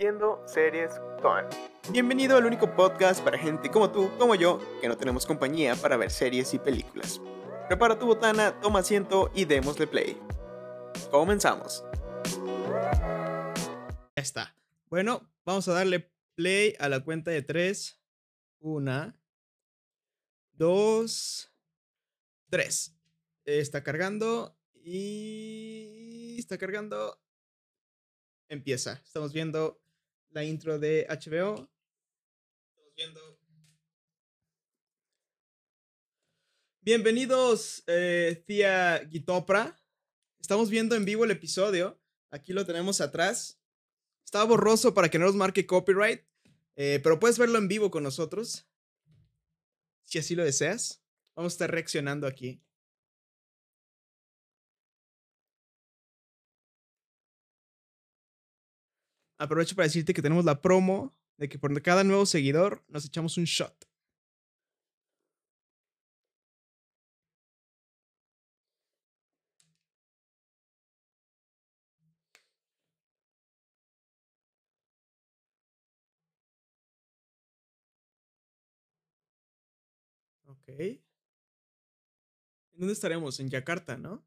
Viendo series con. Bienvenido al único podcast para gente como tú, como yo, que no tenemos compañía para ver series y películas. Prepara tu botana, toma asiento y démosle play. Comenzamos. Ya está. Bueno, vamos a darle play a la cuenta de tres. Una, dos, tres. Está cargando y está cargando. Empieza. Estamos viendo la intro de HBO. Estamos viendo. Bienvenidos, eh, tía Gitopra. Estamos viendo en vivo el episodio. Aquí lo tenemos atrás. Está borroso para que no nos marque copyright. eh, pero puedes verlo en vivo con nosotros. Si así lo deseas. Vamos a estar reaccionando aquí. Aprovecho para decirte que tenemos la promo de que por cada nuevo seguidor nos echamos un shot. Ok. ¿En dónde estaremos? En Yakarta, ¿no?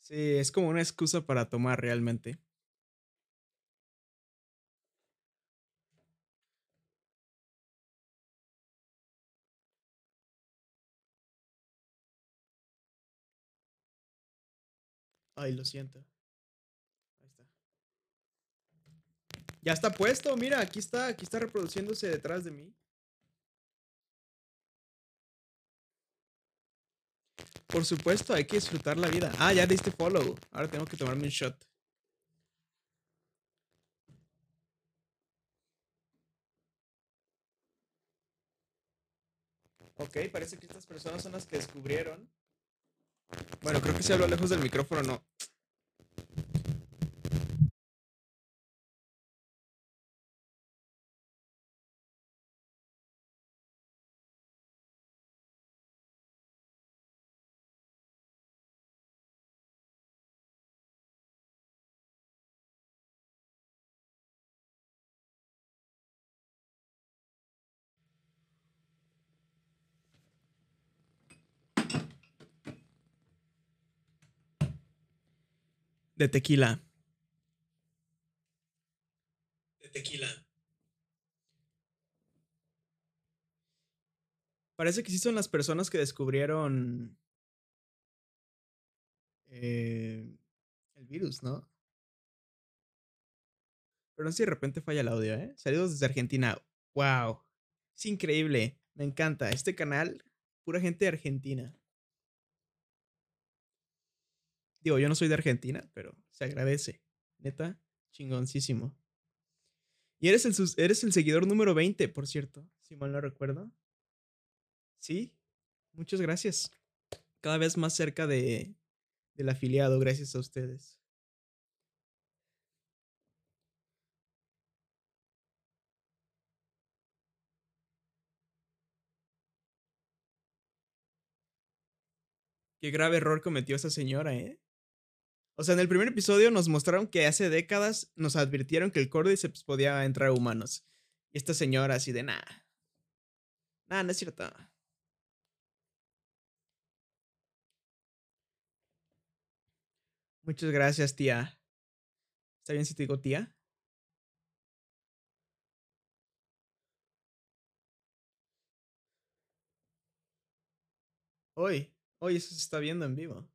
Sí, es como una excusa para tomar realmente. Ay, lo siento. Ahí está. Ya está puesto, mira, aquí está, aquí está reproduciéndose detrás de mí. Por supuesto, hay que disfrutar la vida. Ah, ya diste follow. Ahora tengo que tomarme un shot. Ok, parece que estas personas son las que descubrieron. Bueno, creo que si hablo lejos del micrófono, no. De tequila. De tequila. Parece que sí son las personas que descubrieron eh, el virus, ¿no? Pero no sé si de repente falla el audio, ¿eh? Saludos desde Argentina. ¡Wow! Es increíble. Me encanta. Este canal, pura gente de Argentina. Digo, yo no soy de Argentina, pero se agradece. Neta, chingoncísimo. Y eres el, eres el seguidor número 20, por cierto, si mal no recuerdo. Sí, muchas gracias. Cada vez más cerca de, del afiliado, gracias a ustedes. Qué grave error cometió esa señora, ¿eh? O sea, en el primer episodio nos mostraron que hace décadas nos advirtieron que el Cordyceps podía entrar a humanos. Y esta señora así de nada. Nah, no es cierto. Muchas gracias, tía. ¿Está bien si te digo tía? Hoy, hoy eso se está viendo en vivo.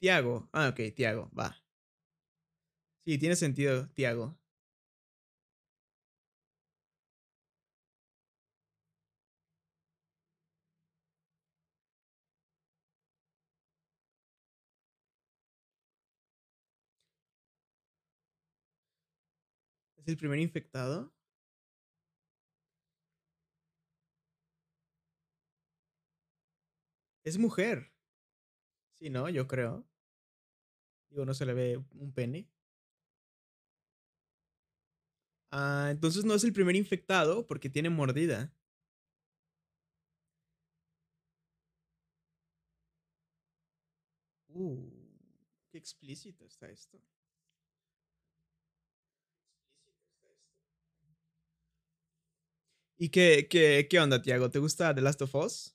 Tiago. Ah, ok, Tiago, va. Sí, tiene sentido, Tiago. ¿Es el primer infectado? Es mujer. Sí, ¿no? Yo creo. Digo, no se le ve un pene. Ah, entonces no es el primer infectado porque tiene mordida. Uh, qué explícito está esto. ¿Y qué, qué, qué onda, Tiago? ¿Te gusta The Last of Us?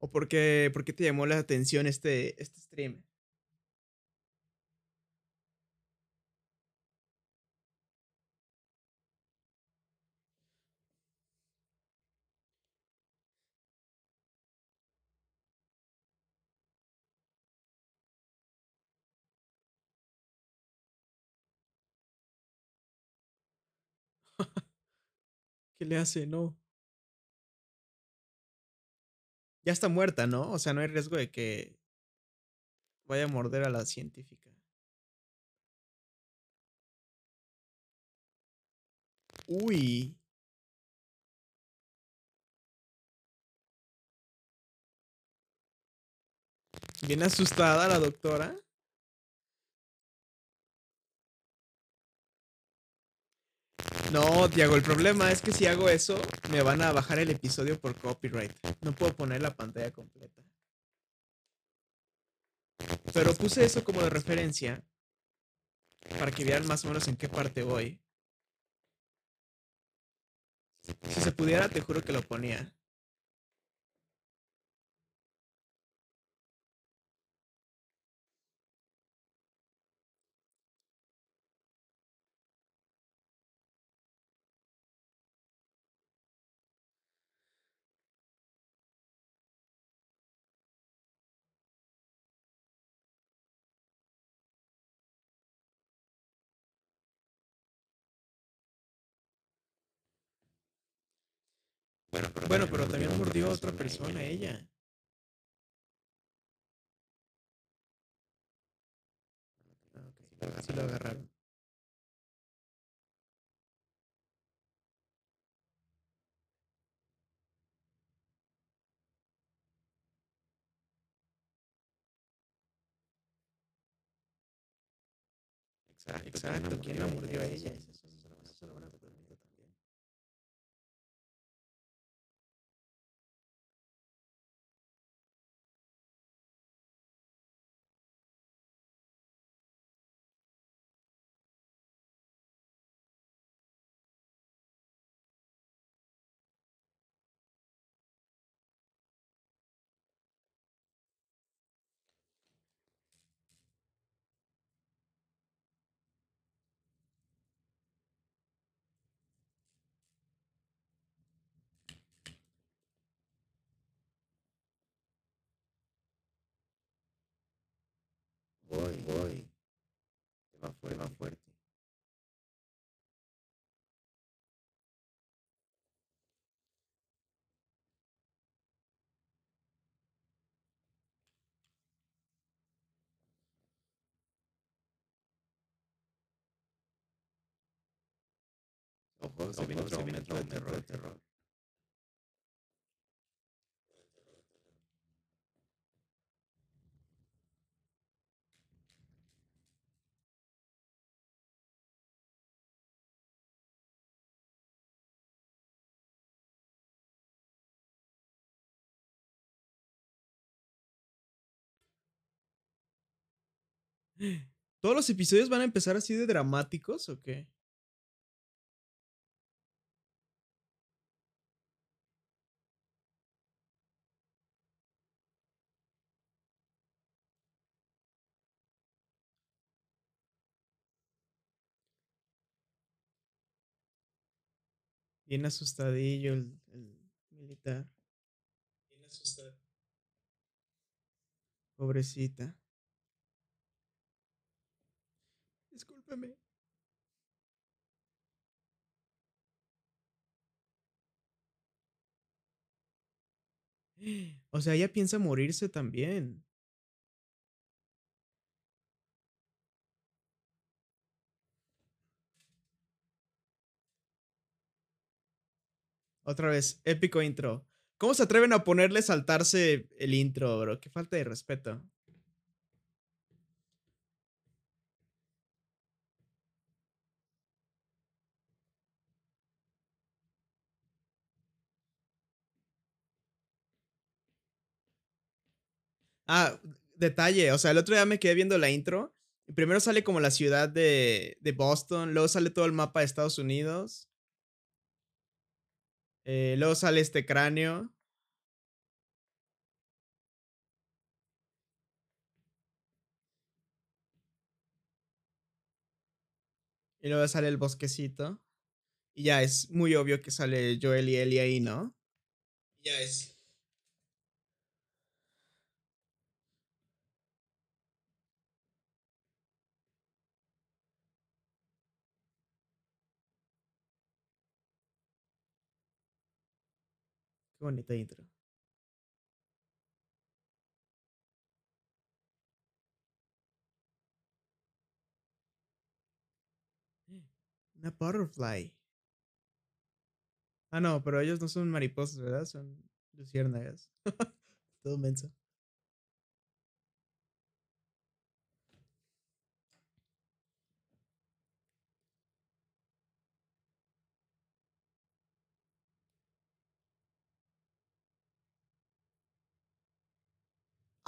¿O por qué, por qué te llamó la atención este, este stream? ¿Qué le hace? No. Ya está muerta, ¿no? O sea, no hay riesgo de que vaya a morder a la científica. Uy. Bien asustada la doctora. No, Tiago, el problema es que si hago eso, me van a bajar el episodio por copyright. No puedo poner la pantalla completa. Pero puse eso como de referencia para que vieran más o menos en qué parte voy. Si se pudiera, te juro que lo ponía. Bueno, pero, bueno, pero también mordió a otra persona, ella. Ah, Así lo agarraron. Exacto, exacto. ¿Quién la mordió a ella? Esa es una buena pregunta también. Voy, voy. Tema fuerte, tema fuerte. Ojo, se viene otro terror, terror. ¿Todos los episodios van a empezar así de dramáticos o qué? Bien asustadillo el, militar. Pobrecita. O sea, ella piensa morirse también. Otra vez, épico intro. ¿Cómo se atreven a ponerle saltarse el intro, bro? Qué falta de respeto. Ah, detalle. O sea, el otro día me quedé viendo la intro. Primero sale como la ciudad de, de Boston. Luego sale todo el mapa de Estados Unidos. Eh, luego sale este cráneo. Y luego sale el bosquecito. Y ya es muy obvio que sale Joel y Ellie ahí, ¿no? Ya es. Qué bonita intro. Una butterfly. Ah, no, pero ellos no son mariposas, ¿verdad? Son luciérnagas. Todo menso.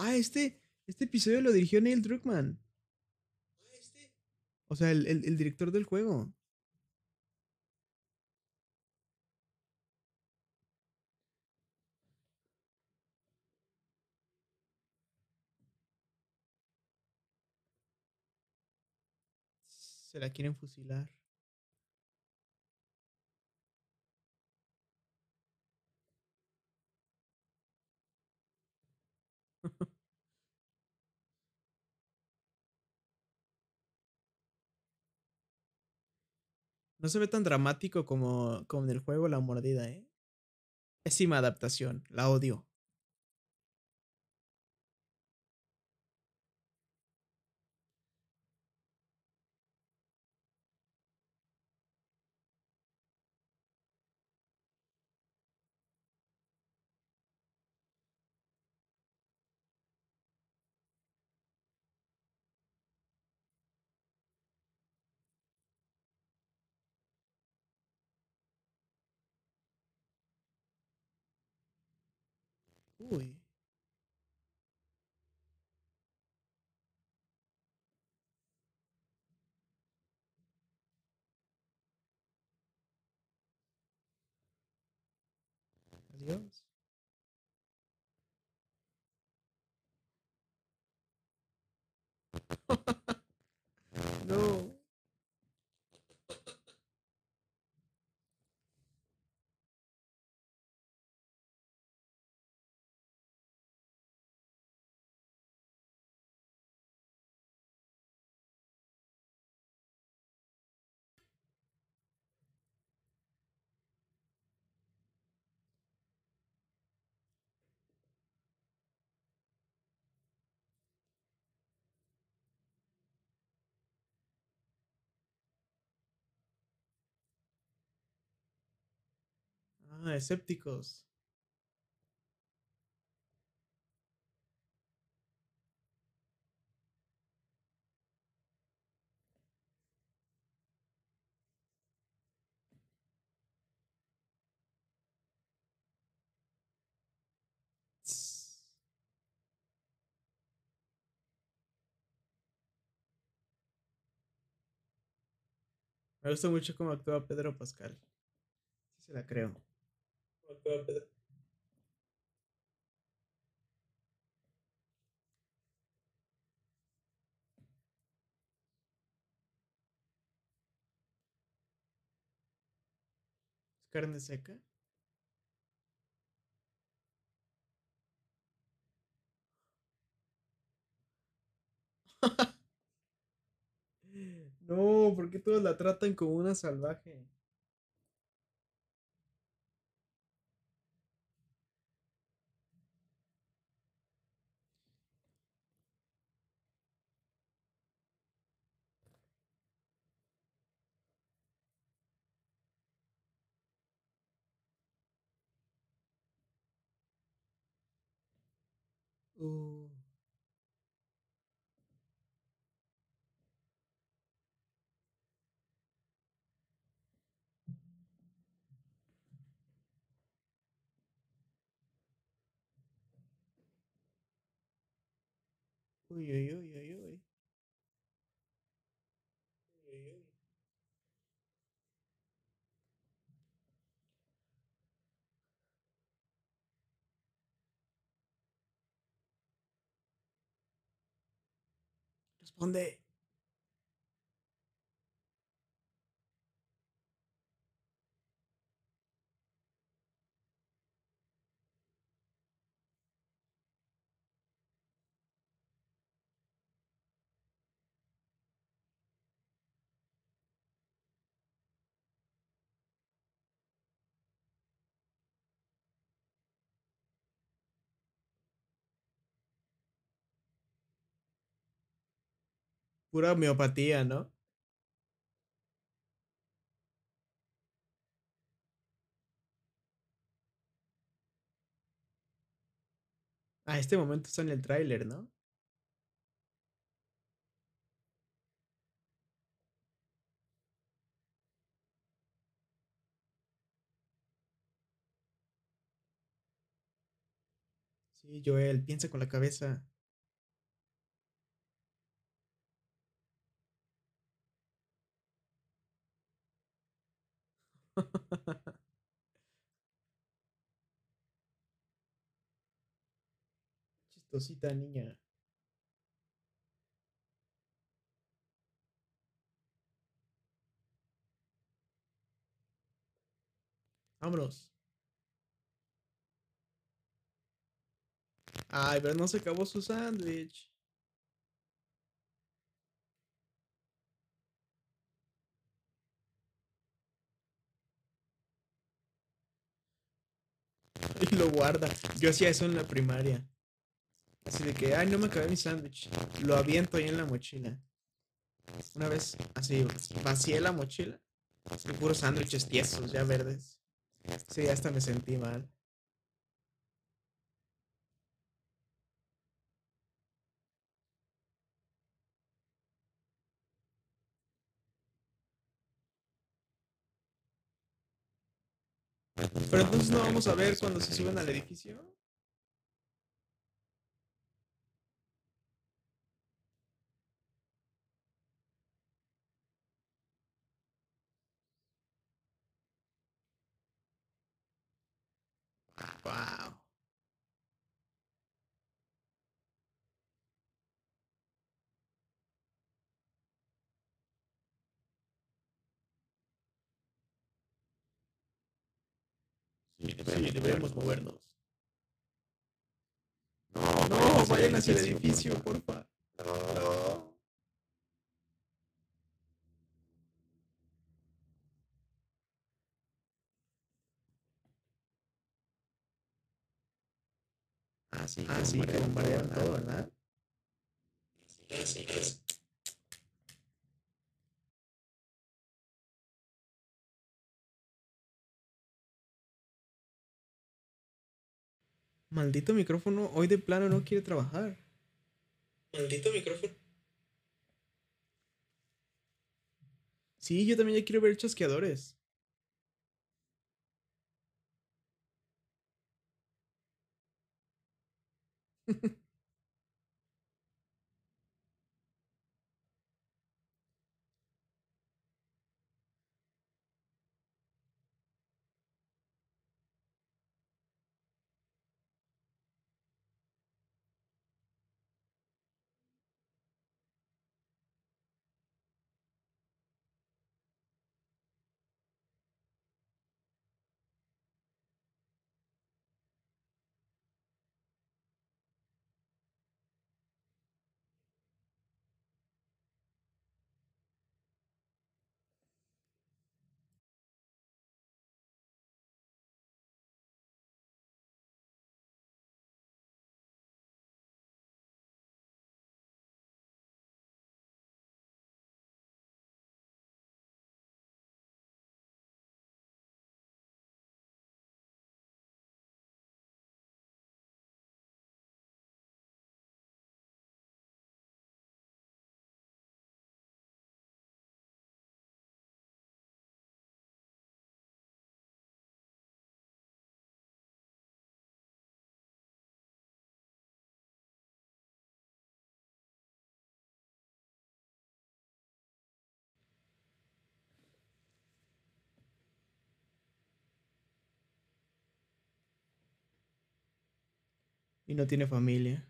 Ah, este, este episodio lo dirigió Neil Druckmann. O sea, el, el, el director del juego. Se la quieren fusilar. No se ve tan dramático como, como en el juego La Mordida, ¿eh? Pésima adaptación, la odio. Uy. Adiós. no. Ah, escépticos. Me gusta mucho cómo actúa Pedro Pascal. Sí se la creo. Cómo actúa Pedro. ¿Es carne seca? No, ¿por qué todos la tratan como una salvaje? Uh. Uy, uy, uy, uy, uy. Uy, uy. Responde. Pura homeopatía, ¿no? Ah, este momento está en el tráiler, ¿no? Sí, Joel, piensa con la cabeza. Chistosita niña. Vámonos. Ay, pero no se acabó su sándwich. Y lo guarda. Yo hacía eso en la primaria. Así de que, ay, no me acabé mi sándwich. Lo aviento ahí en la mochila. Una vez, así, vacié la mochila. Y puros sándwiches tiesos, ya verdes. Sí, hasta me sentí mal. Pero entonces no vamos a ver cuando se suben al edificio. Sí, debemos movernos. No, no, vayan hacia el edificio, porfa. No. Ah, sí, ah, sí, que bombardean todo, ¿verdad? Sí, sí, pues. Maldito micrófono, hoy de plano no quiere trabajar. Maldito micrófono. Sí, yo también ya quiero ver chasqueadores. Y no tiene familia.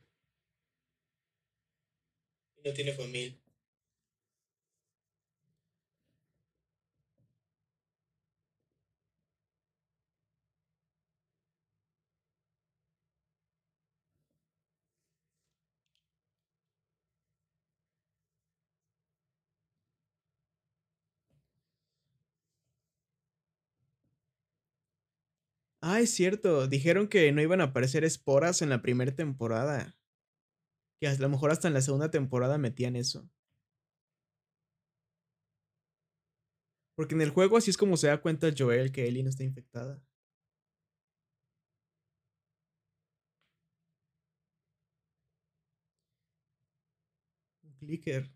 Y no tiene familia. Ah, es cierto. Dijeron que no iban a aparecer esporas en la primera temporada. Que a lo mejor hasta en la segunda temporada metían eso. Porque en el juego así es como se da cuenta Joel que Ellie no está infectada. Un clicker.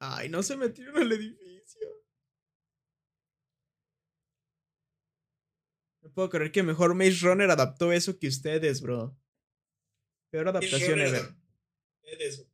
Ay, no se metieron al edificio. No puedo creer que mejor Maze Runner adaptó eso que ustedes, bro. Peor adaptación ever. Eso.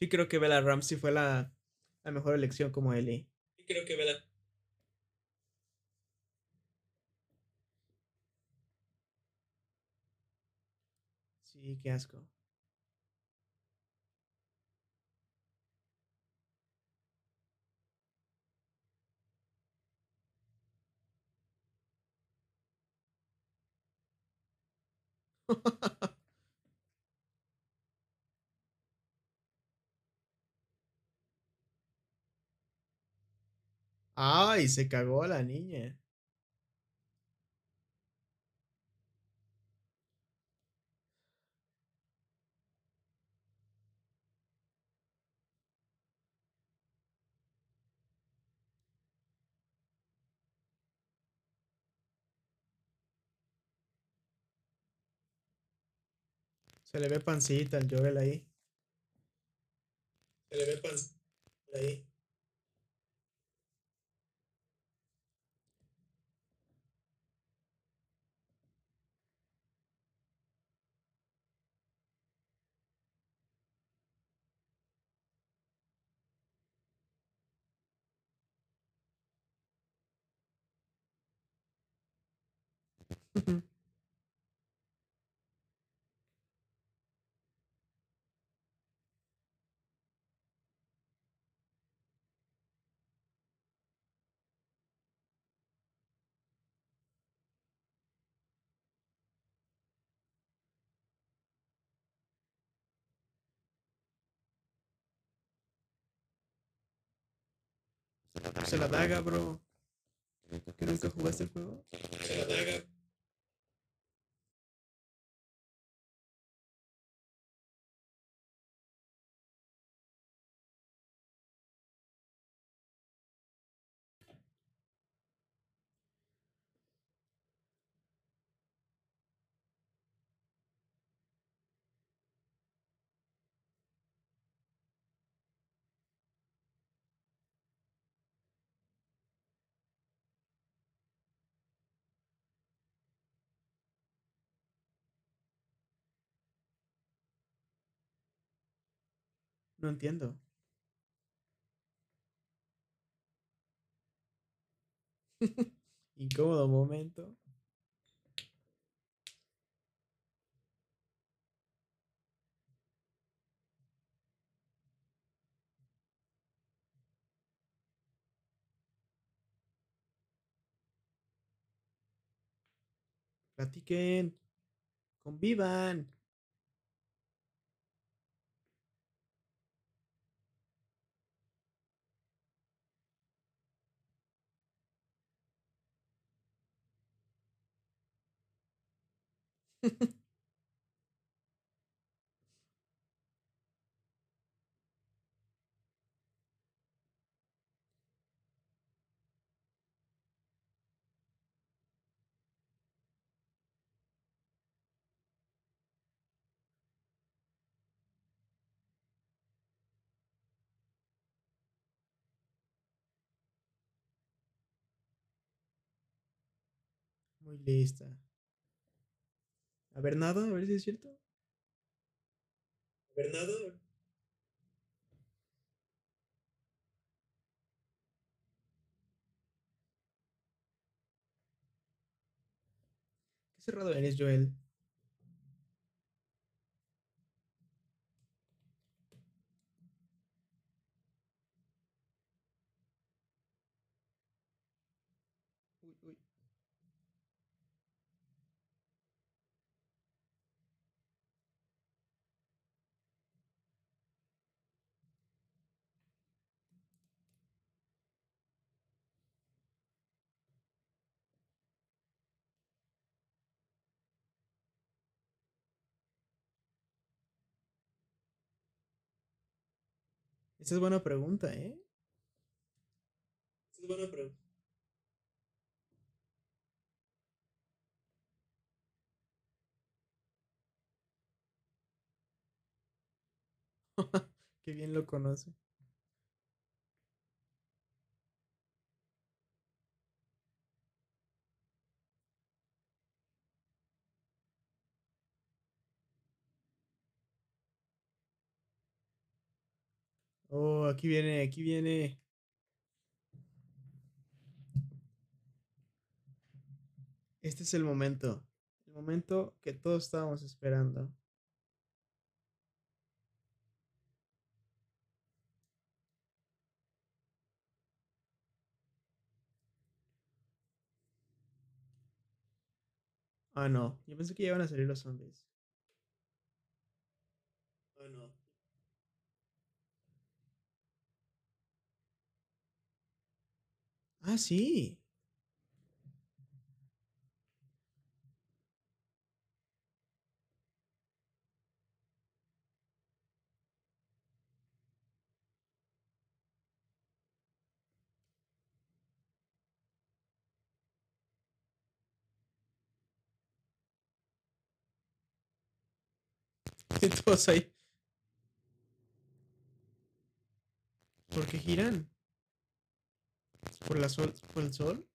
Sí, creo que Bella Ramsey fue la, la mejor elección como Ellie. Sí, creo que Bella. Sí, qué asco. Ay, se cagó la niña. Se le ve pancita al Joel ahí. Se le ve pancita ahí. Se la daga, bro. ¿Que nunca jugaste el juego? Se la daga. No entiendo. Incómodo momento. Platiquen. Convivan. Muy lista. A ver, nada, a ver si es cierto. A ver, nada. Qué cerrado eres, Joel. Esa es buena pregunta, ¿eh? Esa es buena pregunta. Qué bien lo conoce. Oh, aquí viene, aquí viene. Este es el momento. El momento que todos estábamos esperando. Ah, no. Yo pensé que iban a salir los zombies. Ah, no. Ah, sí. Y todos ahí. ¿Por qué giran? ¿Por, la sol, ¿Por el sol?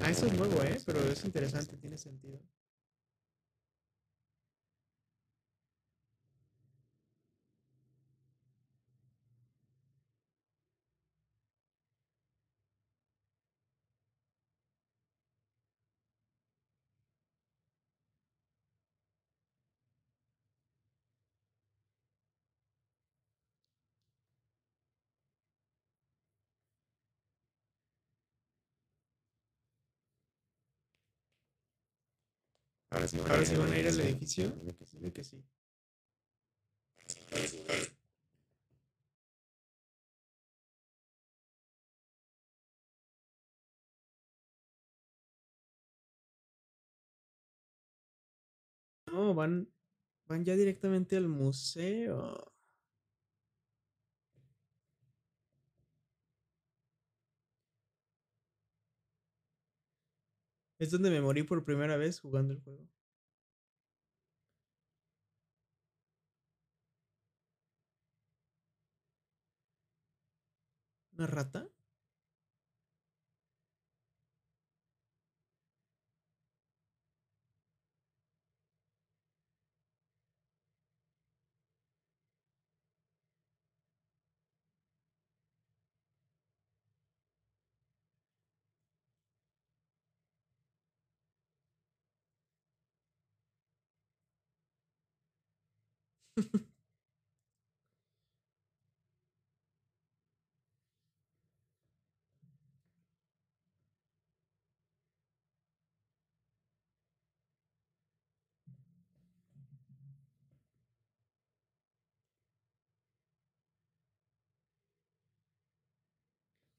Ah, eso es nuevo, ¿eh? Pero es interesante, tiene sentido. Ahora sí van Ahora a sí ir van a ir al edificio. Dime que sí. Dime que sí. No, van, van ya directamente al museo. Es donde me morí por primera vez jugando el juego. ¿Una rata?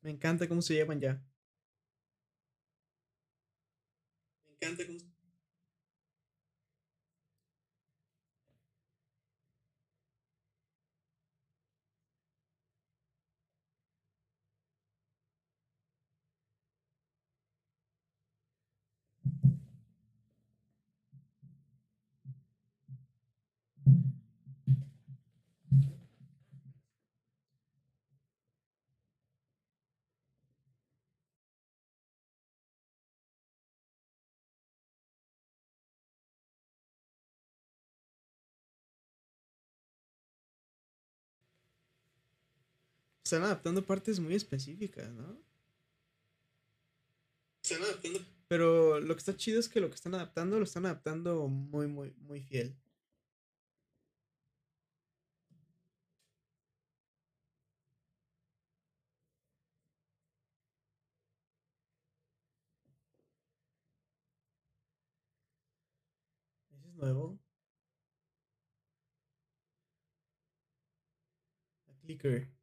Me encanta cómo se llevan ya. Están adaptando partes muy específicas, ¿no? Están adaptando. Pero lo que está chido es que lo que están adaptando lo están adaptando muy, muy, muy fiel. ¿Ese es nuevo? A clicker.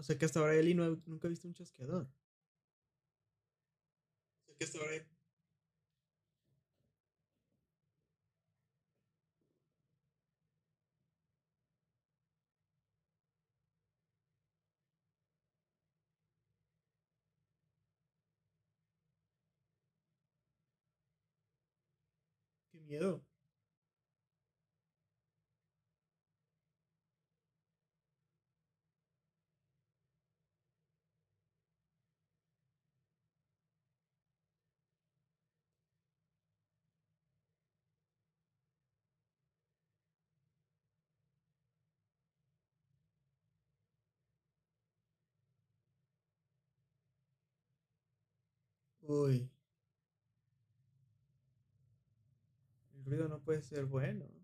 O sea que hasta ahora Eli no, nunca ha visto un chasqueador. Que hasta ahora. Qué miedo. Uy. El ruido no puede ser bueno.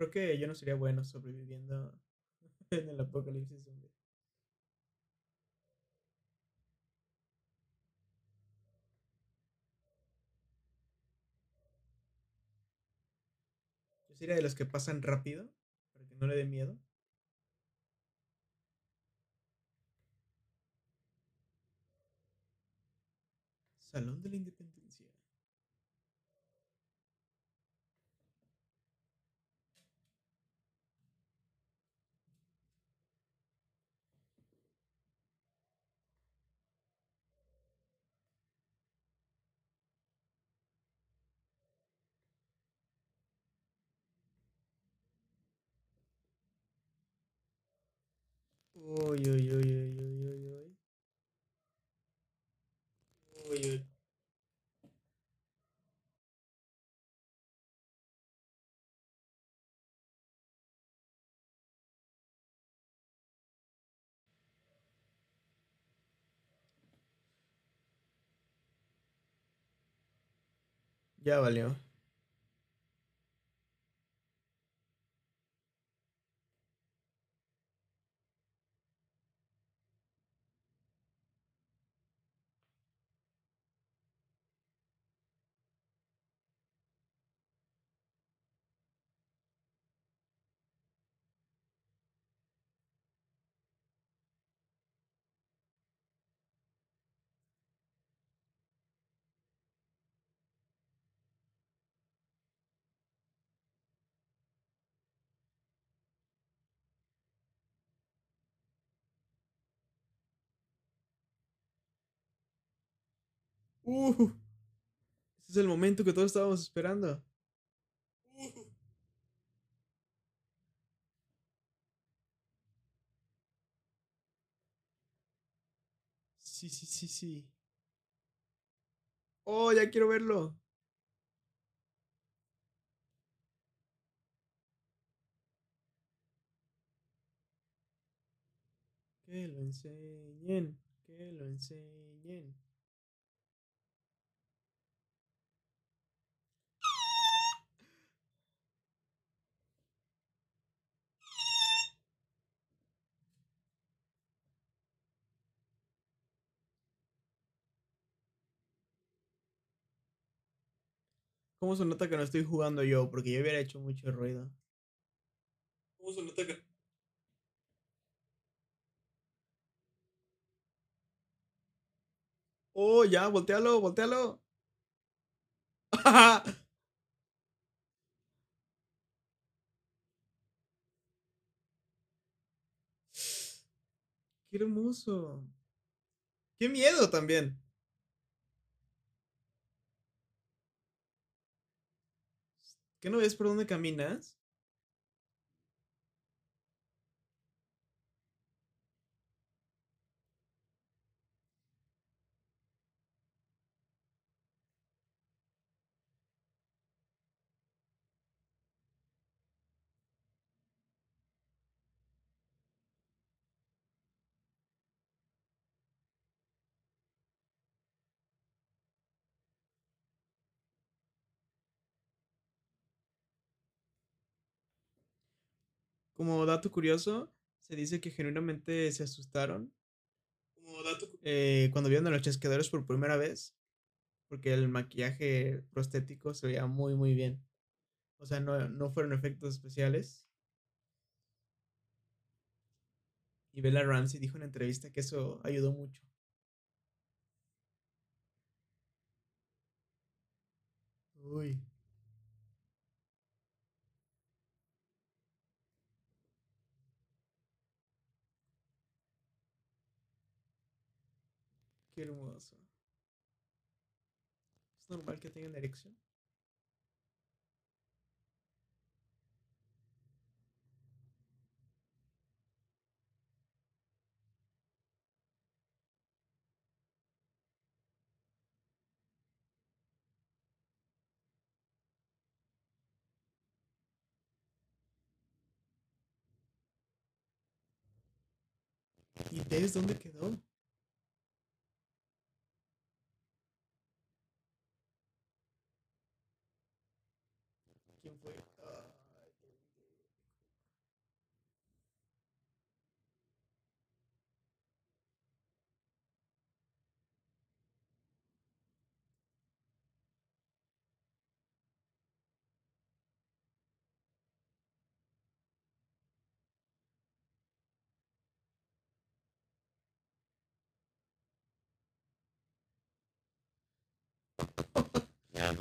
Creo que yo no sería bueno sobreviviendo en el apocalipsis zombie. Yo sería de los que pasan rápido para que no le dé miedo. Salón de la Independencia. Uy, uy, uy, uy, uy, uy, uy. Uy, uy. Ya valió. Uh, es el momento que todos estábamos esperando. Sí, sí, sí, sí. Oh, ya quiero verlo. Que lo enseñen, que lo enseñen. ¿Cómo se nota que no estoy jugando yo? Porque yo hubiera hecho mucho ruido. ¿Cómo se nota que.? Oh, ya, voltealo, voltealo. Qué hermoso. Qué miedo también. ¿Qué no ves por dónde caminas? Como dato curioso, se dice que genuinamente se asustaron Como dato. eh, cuando vieron a los chasqueadores por primera vez, porque el maquillaje prostético se veía muy, muy bien. O sea, no, no fueron efectos especiales. Y Bella Ramsey dijo en entrevista que eso ayudó mucho. Uy. Qué hermoso. ¿Es normal que tengan erección? ¿Y Tess dónde quedó?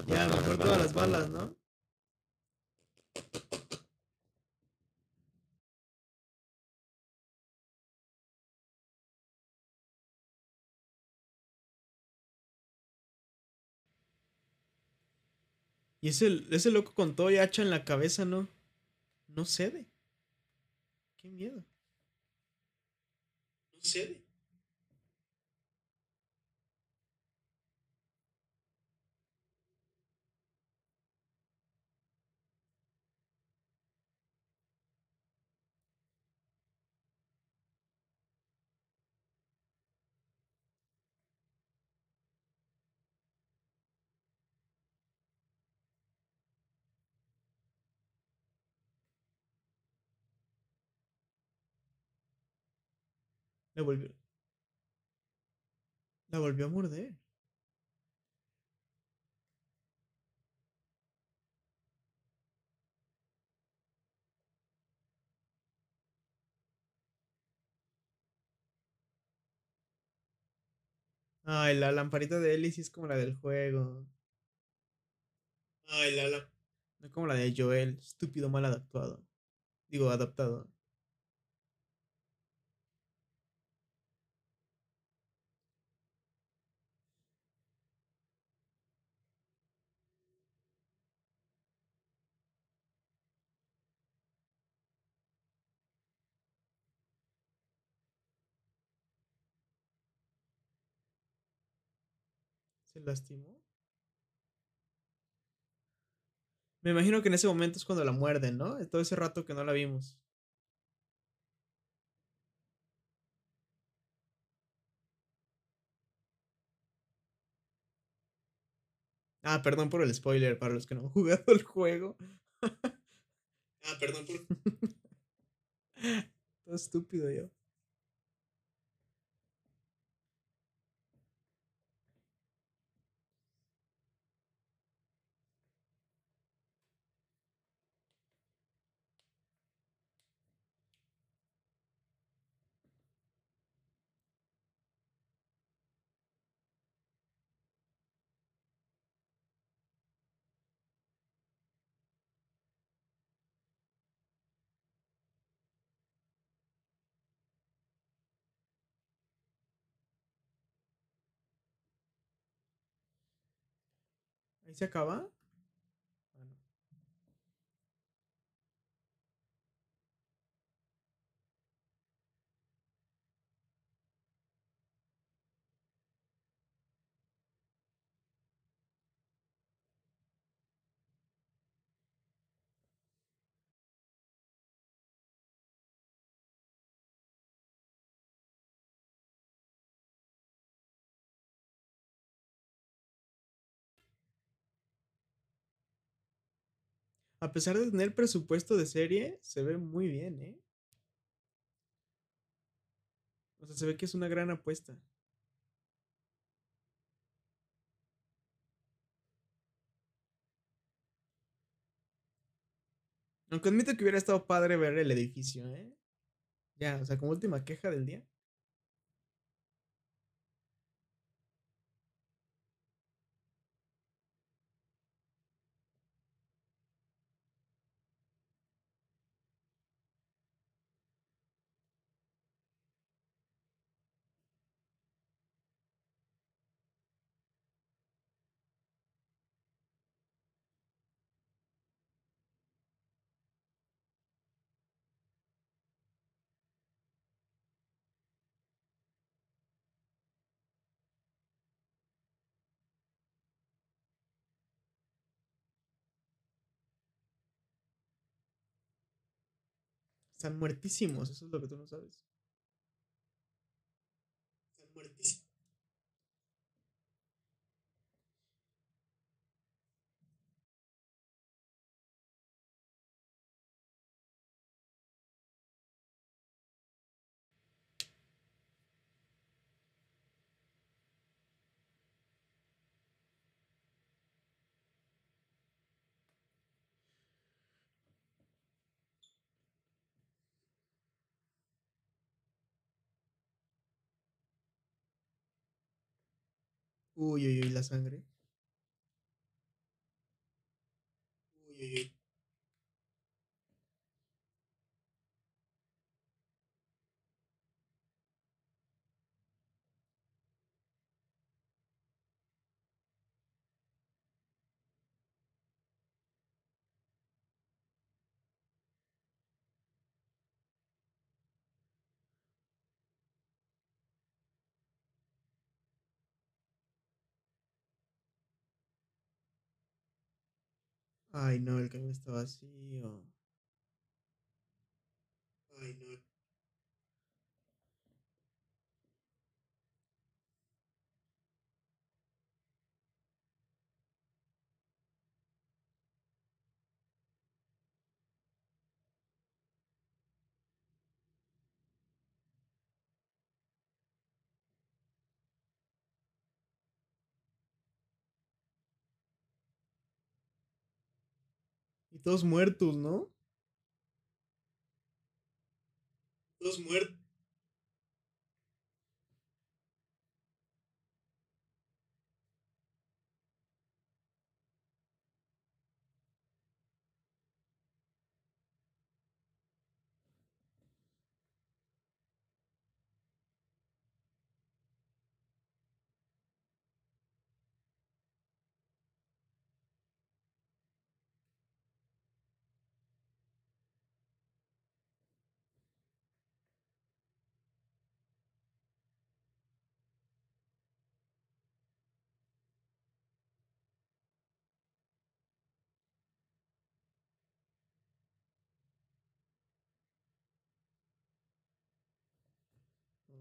Ya, Ya, mejor todas las balas, ¿no? Y ese, ese loco con todo y hacha en la cabeza, ¿no? No cede. Qué miedo. No cede. La volvió. La volvió a morder. Ay, la lamparita de Ellie sí es como la del juego. Ay, Lala. No como la de Joel, estúpido mal adaptado. Digo, adaptado. ¿Se lastimó? Me imagino que en ese momento es cuando la muerden, ¿no? Todo ese rato que no la vimos. Ah, perdón por el spoiler para los que no han jugado el juego. ah, perdón por. Todo estúpido yo. ¿Ahí se acaba? A pesar de tener presupuesto de serie, se ve muy bien, ¿eh? O sea, se ve que es una gran apuesta. Aunque admito que hubiera estado padre ver el edificio, ¿eh? Ya, o sea, como última queja del día. Están muertísimos, eso es lo que tú no sabes. Están muertísimos. Uy, uy, uy, la sangre. Uy, uy, uy. Ay, no, el camión está vacío. Ay, no. Y todos muertos, ¿no? Todos muertos.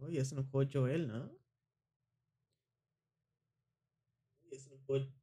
Oh, ya se enojó Joel, ¿no? Ya se enojó.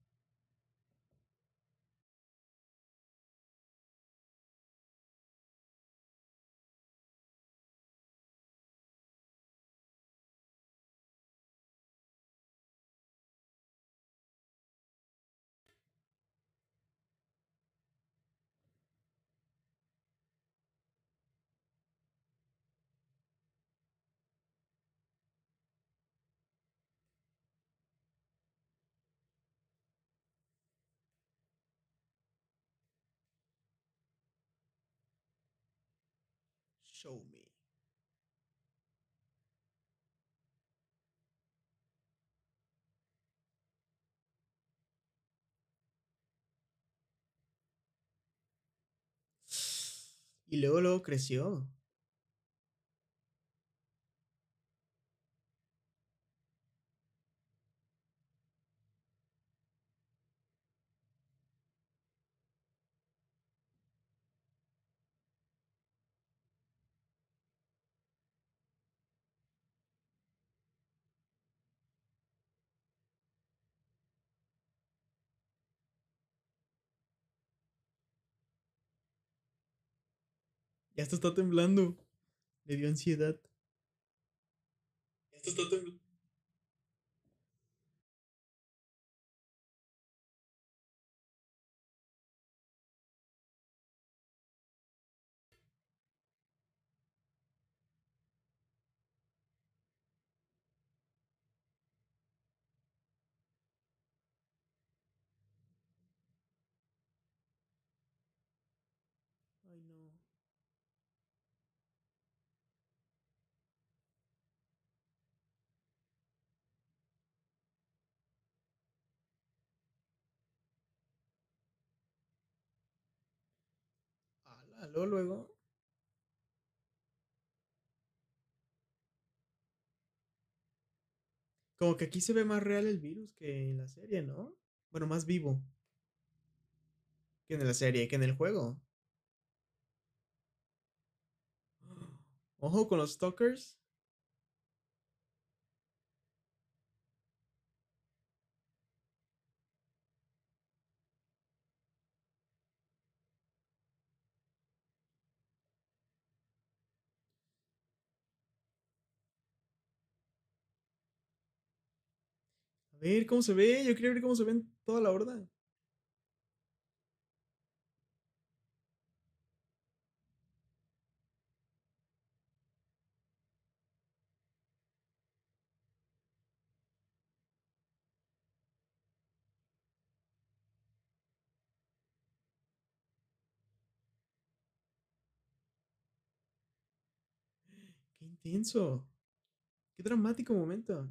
Show me. Y luego, luego creció. Ya esto está temblando. Le dio ansiedad. Esto está temblando. Luego, luego. Como que aquí se ve más real el virus que en la serie, ¿no? Bueno, más vivo. Que en la serie, que en el juego. Ojo con los stalkers. Ver cómo se ve. Yo quería ver cómo se ve en toda la horda. Qué intenso. Qué dramático momento.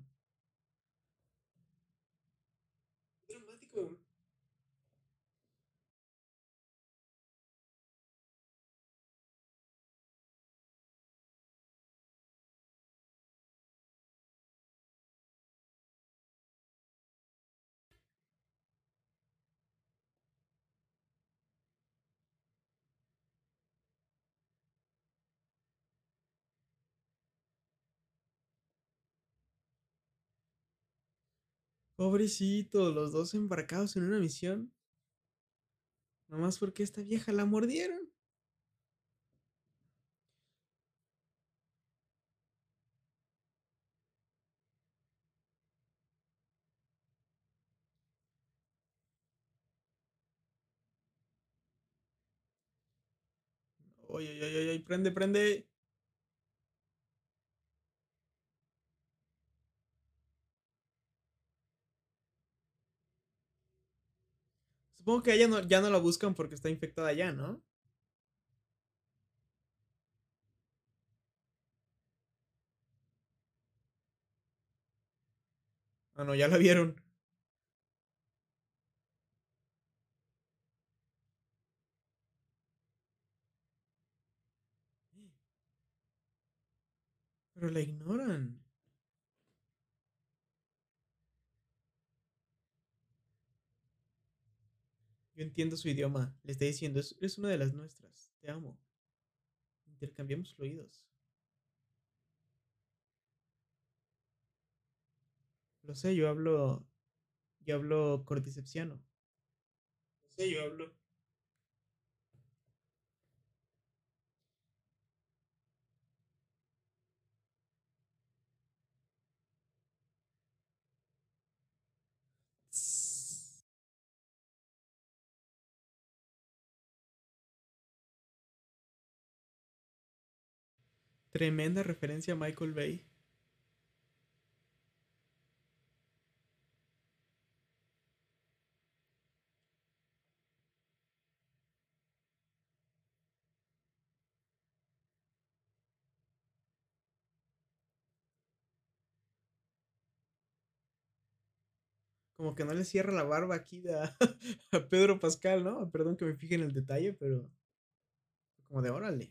Pobrecitos, los dos embarcados en una misión. Nomás porque esta vieja la mordieron. Oye, oye, oye, prende, prende. Supongo que ella no, ya no la buscan porque está infectada ya, ¿no? Ah, no, ya la vieron. Pero la ignoran. Yo entiendo su idioma. Le está diciendo, es, eres una de las nuestras. Te amo. Intercambiamos fluidos. Lo sé, yo hablo. Yo hablo corticepciano. Lo sé, yo hablo Tremenda referencia a Michael Bay. Como que no le cierra la barba aquí a, a Pedro Pascal, ¿no? Perdón que me fije en el detalle, pero como de órale.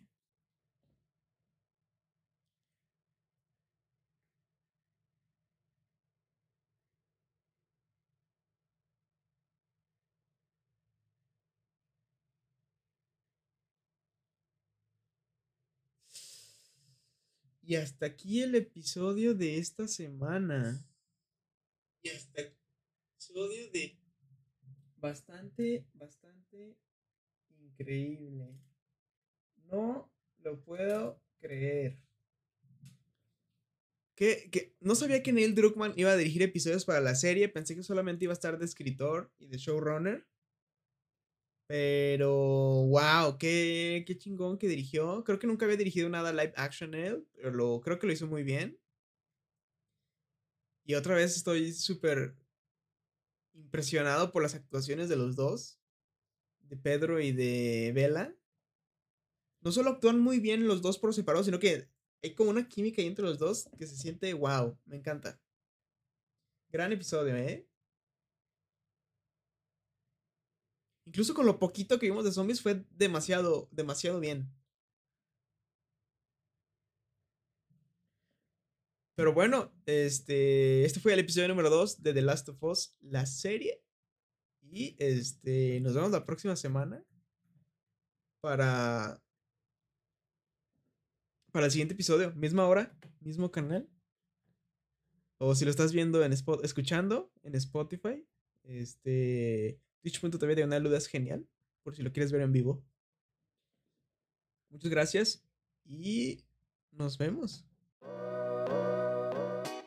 Y hasta aquí el episodio de esta semana. Y hasta aquí el episodio de bastante, bastante increíble. No lo puedo creer. Que, que, no sabía que Neil Druckmann iba a dirigir episodios para la serie. Pensé que solamente iba a estar de escritor y de showrunner. Pero, wow, qué, qué chingón que dirigió. Creo que nunca había dirigido nada live action él, pero lo, creo que lo hizo muy bien. Y otra vez estoy súper impresionado por las actuaciones de los dos, de Pedro y de Bella. No solo actúan muy bien los dos por separado, sino que hay como una química ahí entre los dos que se siente wow, me encanta. Gran episodio, ¿eh? Incluso con lo poquito que vimos de zombies fue demasiado, demasiado bien. Pero bueno, este, este fue el episodio número 2 de The Last of Us, la serie. Y este, nos vemos la próxima semana para para el siguiente episodio, misma hora, mismo canal. O si lo estás viendo en Spot, escuchando en Spotify, este Twitch.tv de una es genial, por si lo quieres ver en vivo. Muchas gracias y nos vemos.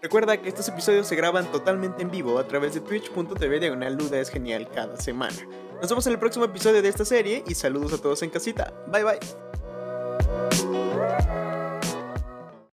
Recuerda que estos episodios se graban totalmente en vivo a través de twitch.tv diagonal duda es genial cada semana. Nos vemos en el próximo episodio de esta serie y saludos a todos en casita. Bye bye.